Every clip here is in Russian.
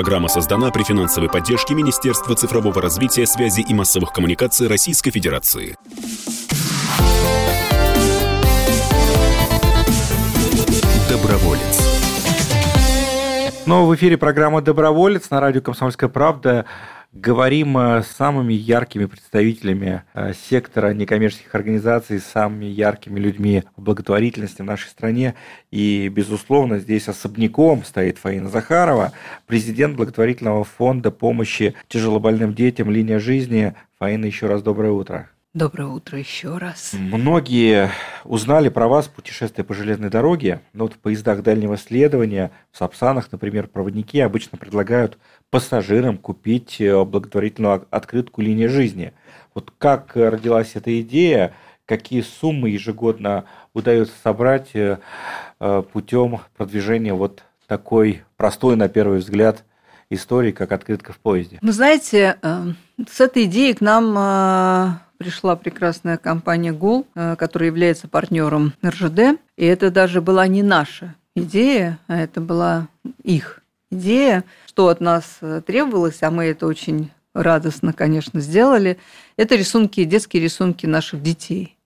Программа создана при финансовой поддержке Министерства цифрового развития, связи и массовых коммуникаций Российской Федерации. Доброволец. Снова в эфире программа «Доброволец» на радио «Комсомольская правда». Говорим с самыми яркими представителями э, сектора некоммерческих организаций, с самыми яркими людьми благотворительности в нашей стране. И, безусловно, здесь особняком стоит Фаина Захарова, президент благотворительного фонда помощи тяжелобольным детям «Линия жизни». Фаина, еще раз доброе утро. Доброе утро еще раз. Многие узнали про вас путешествие по железной дороге, но вот в поездах дальнего следования, в Сапсанах, например, проводники обычно предлагают пассажирам купить э, благотворительную открытку «Линия жизни». Вот как родилась эта идея, какие суммы ежегодно удается собрать э, э, путем продвижения вот такой простой, на первый взгляд, истории, как открытка в поезде? Вы знаете, с этой идеей к нам пришла прекрасная компания ГУЛ, э, которая является партнером РЖД. И это даже была не наша идея, а это была их идея, что от нас э, требовалось, а мы это очень радостно, конечно, сделали. Это рисунки, детские рисунки наших детей.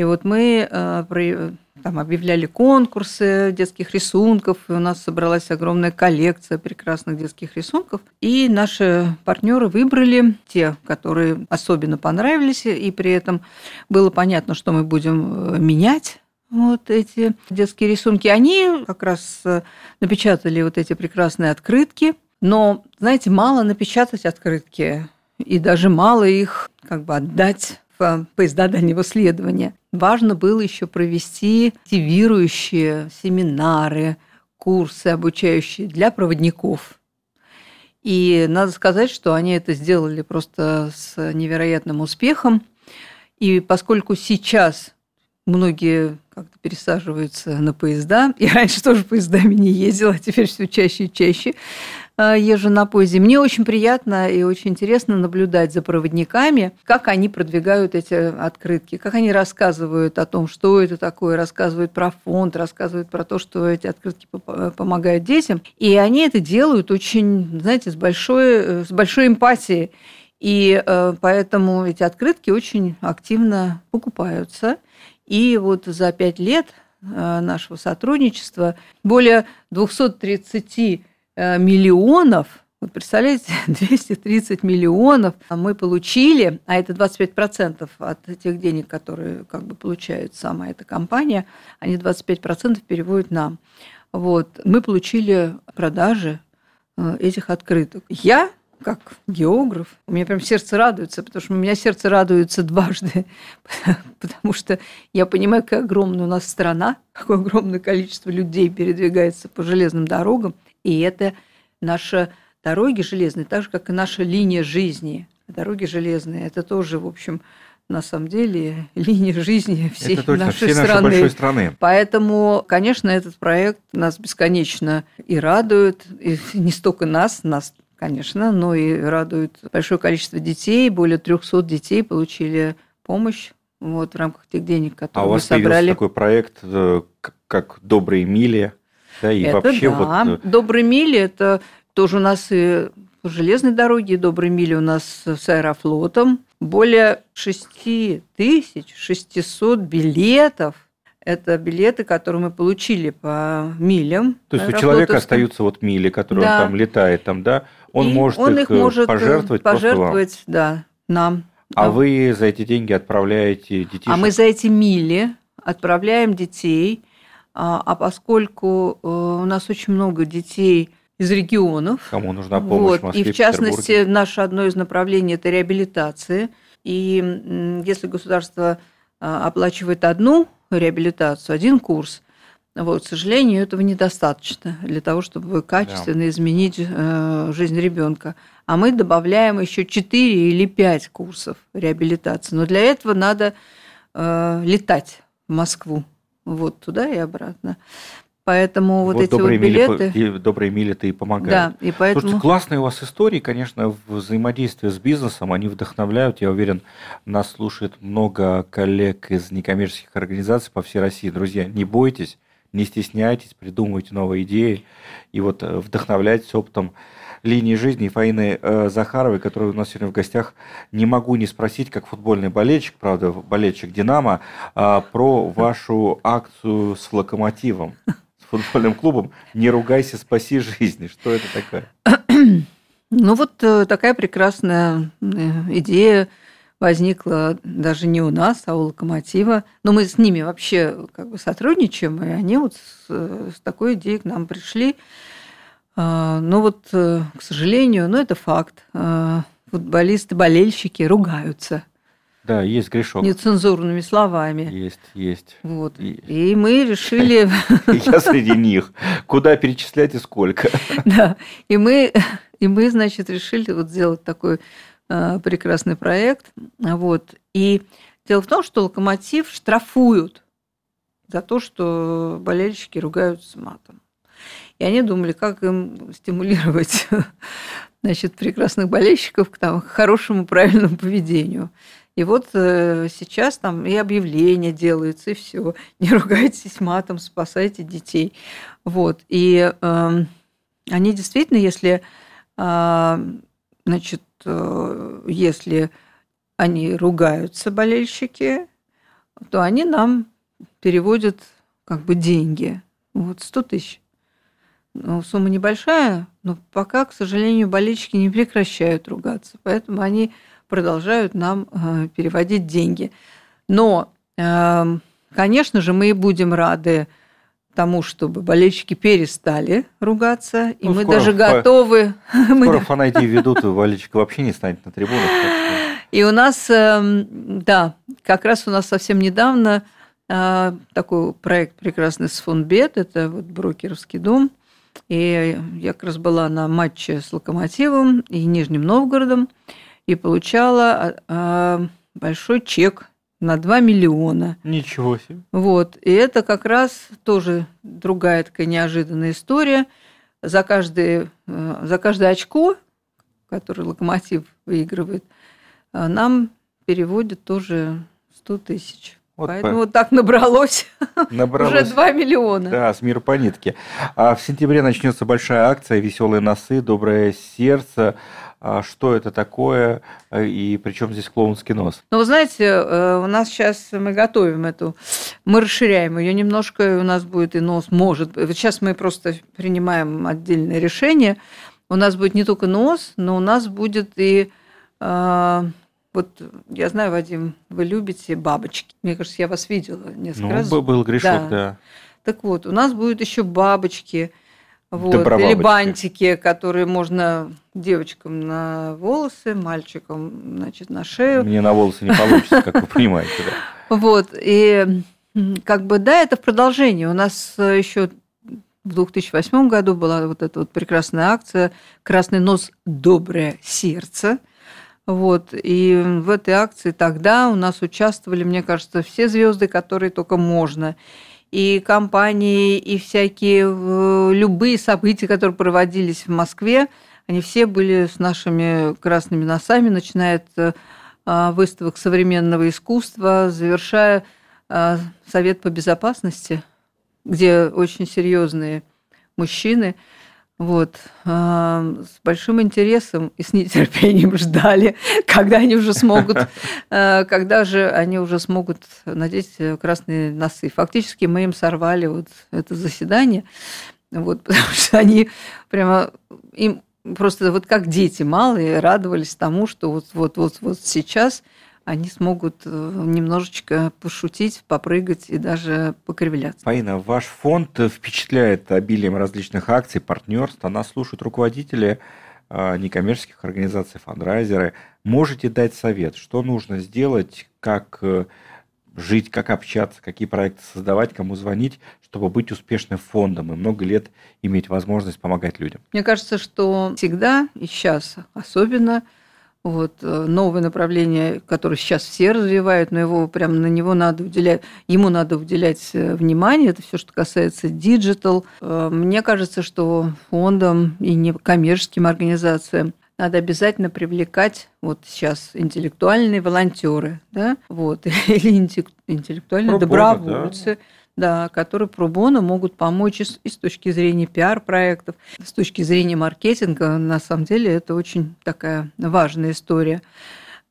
И вот мы э, там объявляли конкурсы детских рисунков, и у нас собралась огромная коллекция прекрасных детских рисунков. И наши партнеры выбрали те, которые особенно понравились, и при этом было понятно, что мы будем э, менять вот эти детские рисунки. Они как раз э, напечатали вот эти прекрасные открытки. Но, знаете, мало напечатать открытки, и даже мало их как бы отдать поезда дальнего следования. Важно было еще провести мотивирующие семинары, курсы обучающие для проводников. И надо сказать, что они это сделали просто с невероятным успехом. И поскольку сейчас многие как-то пересаживаются на поезда. Я раньше тоже поездами не ездила, а теперь все чаще и чаще езжу на поезде. Мне очень приятно и очень интересно наблюдать за проводниками, как они продвигают эти открытки, как они рассказывают о том, что это такое, рассказывают про фонд, рассказывают про то, что эти открытки помогают детям. И они это делают очень, знаете, с большой, с большой эмпатией. И э, поэтому эти открытки очень активно покупаются. И вот за пять лет э, нашего сотрудничества более 230 э, миллионов вот представляете, 230 миллионов мы получили, а это 25% от тех денег, которые как бы получает сама эта компания, они 25% переводят нам. Вот. Мы получили продажи э, этих открыток. Я как географ, у меня прям сердце радуется, потому что у меня сердце радуется дважды, потому что я понимаю, какая огромная у нас страна, какое огромное количество людей передвигается по железным дорогам, и это наши дороги железные, так же, как и наша линия жизни. Дороги железные – это тоже, в общем, на самом деле линия жизни всей это точно, нашей, всей страны. нашей большой страны. Поэтому, конечно, этот проект нас бесконечно и радует, и не столько нас, нас конечно, но и радует большое количество детей. Более 300 детей получили помощь вот, в рамках тех денег, которые а у мы вас собрали. такой проект, э, как «Добрые мили», да, и это вообще да. вот... Э, «Добрые мили» – это тоже у нас и железной дороге, «Добрые мили» у нас с аэрофлотом. Более 6600 билетов – это билеты, которые мы получили по милям. То есть у человека остаются вот мили, которые да. он там летает, там, да? Он и может он их, их может пожертвовать, пожертвовать да, нам. А да. вы за эти деньги отправляете детей? А мы за эти мили отправляем детей, а, а поскольку э, у нас очень много детей из регионов. Кому нужна помощь вот, Москве, И в частности, наше одно из направлений – это реабилитация. И если государство а, оплачивает одну реабилитацию, один курс, вот, к сожалению, этого недостаточно для того, чтобы качественно да. изменить э, жизнь ребенка. А мы добавляем еще 4 или 5 курсов реабилитации. Но для этого надо э, летать в Москву, вот туда и обратно. Поэтому вот, вот эти вот билеты... Мили, добрые мили-то и помогают. Да, и поэтому... Слушайте, классные у вас истории, конечно, взаимодействие с бизнесом, они вдохновляют. Я уверен, нас слушает много коллег из некоммерческих организаций по всей России. Друзья, не бойтесь, не стесняйтесь, придумывайте новые идеи и вот э, вдохновляйтесь опытом линии жизни Фаины э, Захаровой, которая у нас сегодня в гостях. Не могу не спросить, как футбольный болельщик, правда, болельщик «Динамо», э, про вашу акцию с «Локомотивом», с футбольным клубом «Не ругайся, спаси жизни». Что это такое? Ну вот э, такая прекрасная э, идея возникла даже не у нас, а у Локомотива. Но мы с ними вообще как бы сотрудничаем, и они вот с, с такой идеей к нам пришли. А, но вот, э, к сожалению, ну это факт. А, футболисты, болельщики ругаются. Да, есть грешок. Нецензурными словами. Есть, есть. Вот. Есть. И мы решили... Я среди них. Куда перечислять и сколько. Да. И мы, и мы значит, решили вот сделать такой Э, прекрасный проект. Вот. И дело в том, что локомотив штрафуют за то, что болельщики ругаются матом. И они думали, как им стимулировать значит, прекрасных болельщиков к, там, к хорошему, правильному поведению. И вот э, сейчас там и объявления делаются, и все. Не ругайтесь матом, спасайте детей. Вот. И э, они действительно, если э, значит, Э, если они ругаются, болельщики, то они нам переводят как бы деньги. Вот 100 тысяч. Ну, сумма небольшая, но пока, к сожалению, болельщики не прекращают ругаться, поэтому они продолжают нам э, переводить деньги. Но, эм, конечно же, мы будем рады тому, чтобы болельщики перестали ругаться, и ну, мы даже готовы... Скоро фанати ведут, и болельщик вообще не станет на трибунах. И у нас, эм, да, как раз у нас совсем недавно э, такой проект прекрасный с Фонбет, это вот брокеровский дом, и я как раз была на матче с Локомотивом и Нижним Новгородом, и получала э, большой чек на 2 миллиона. Ничего себе. Вот. И это как раз тоже другая такая неожиданная история. За, каждый, э, за каждое очко, которое локомотив выигрывает, э, нам переводят тоже 100 тысяч. Вот Поэтому по... вот так набралось, набралось уже 2 миллиона. Да, с мира по нитке. А в сентябре начнется большая акция «Веселые носы, доброе сердце». А что это такое и причем здесь клоунский нос? Ну, вы знаете, э, у нас сейчас мы готовим эту, мы расширяем ее немножко, у нас будет и нос, может быть. Сейчас мы просто принимаем отдельное решение. У нас будет не только нос, но у нас будет и э, вот я знаю, Вадим, вы любите бабочки. Мне кажется, я вас видела несколько ну, раз. Был грешок, да. да. Так вот, у нас будут еще бабочки вот, или бантики, которые можно девочкам на волосы, мальчикам, значит, на шею. Мне на волосы не получится, как вы понимаете. Да. Вот, и как бы, да, это в продолжении. У нас еще в 2008 году была вот эта вот прекрасная акция «Красный нос, доброе сердце». Вот, и в этой акции тогда у нас участвовали, мне кажется, все звезды, которые только можно. И компании, и всякие э, любые события, которые проводились в Москве, они все были с нашими красными носами, начиная от э, а, выставок современного искусства, завершая а, Совет по безопасности, где очень серьезные мужчины – вот, с большим интересом и с нетерпением ждали, когда они уже смогут, э, когда же они уже смогут надеть красные носы. Фактически мы им сорвали вот это заседание, вот, потому что они прямо им просто вот как дети малые радовались тому, что вот вот вот вот сейчас они смогут э, немножечко пошутить, попрыгать и даже покривляться. Фаина, ваш фонд впечатляет обилием различных акций, партнерств. Нас слушают руководители э, некоммерческих организаций, фандрайзеры. Можете дать совет, что нужно сделать, как э, жить, как общаться, какие проекты создавать, кому звонить, чтобы быть успешным фондом и много лет иметь возможность помогать людям? Мне кажется, что всегда и сейчас особенно – вот, э, новое направление, которое сейчас все развивают, но его прямо на него надо уделять, ему надо уделять э, внимание. Это все, что касается digital. Э, мне кажется, что фондам и некоммерческим организациям надо обязательно привлекать вот сейчас интеллектуальные волонтеры, да, вот, или интеллектуальные Пропорно, добровольцы, да да, которые пробоно могут помочь и с, и с точки зрения пиар-проектов, с точки зрения маркетинга. На самом деле это очень такая важная история.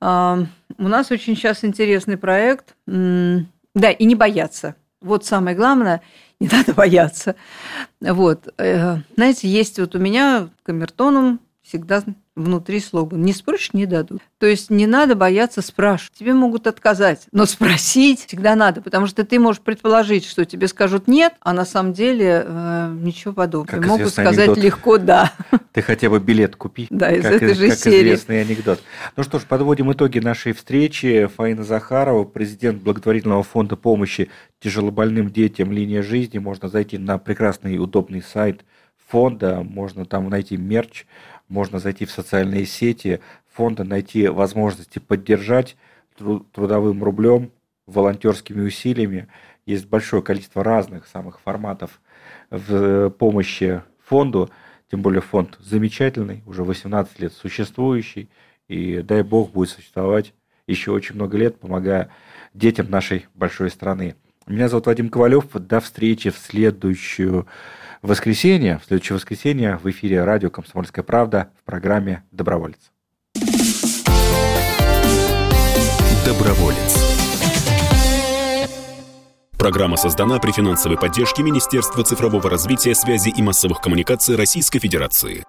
А, у нас очень сейчас интересный проект. Да, и не бояться. Вот самое главное, не надо бояться. Вот. Э, знаете, есть вот у меня камертоном всегда внутри слоган «Не спросишь – не дадут». То есть не надо бояться спрашивать. Тебе могут отказать, но спросить всегда надо, потому что ты можешь предположить, что тебе скажут «нет», а на самом деле э, ничего подобного. Как могут сказать анекдот. легко «да». Ты хотя бы билет купи. Да, из как, этой же как серии. известный анекдот. Ну что ж, подводим итоги нашей встречи. Фаина Захарова, президент благотворительного фонда помощи тяжелобольным детям «Линия жизни». Можно зайти на прекрасный и удобный сайт фонда, можно там найти мерч, можно зайти в социальные сети фонда, найти возможности поддержать трудовым рублем, волонтерскими усилиями. Есть большое количество разных самых форматов в помощи фонду, тем более фонд замечательный, уже 18 лет существующий, и дай бог будет существовать еще очень много лет, помогая детям нашей большой страны. Меня зовут Вадим Ковалев. До встречи в следующую воскресенье, в следующее воскресенье в эфире радио «Комсомольская правда» в программе «Доброволец». Доброволец. Программа создана при финансовой поддержке Министерства цифрового развития, связи и массовых коммуникаций Российской Федерации.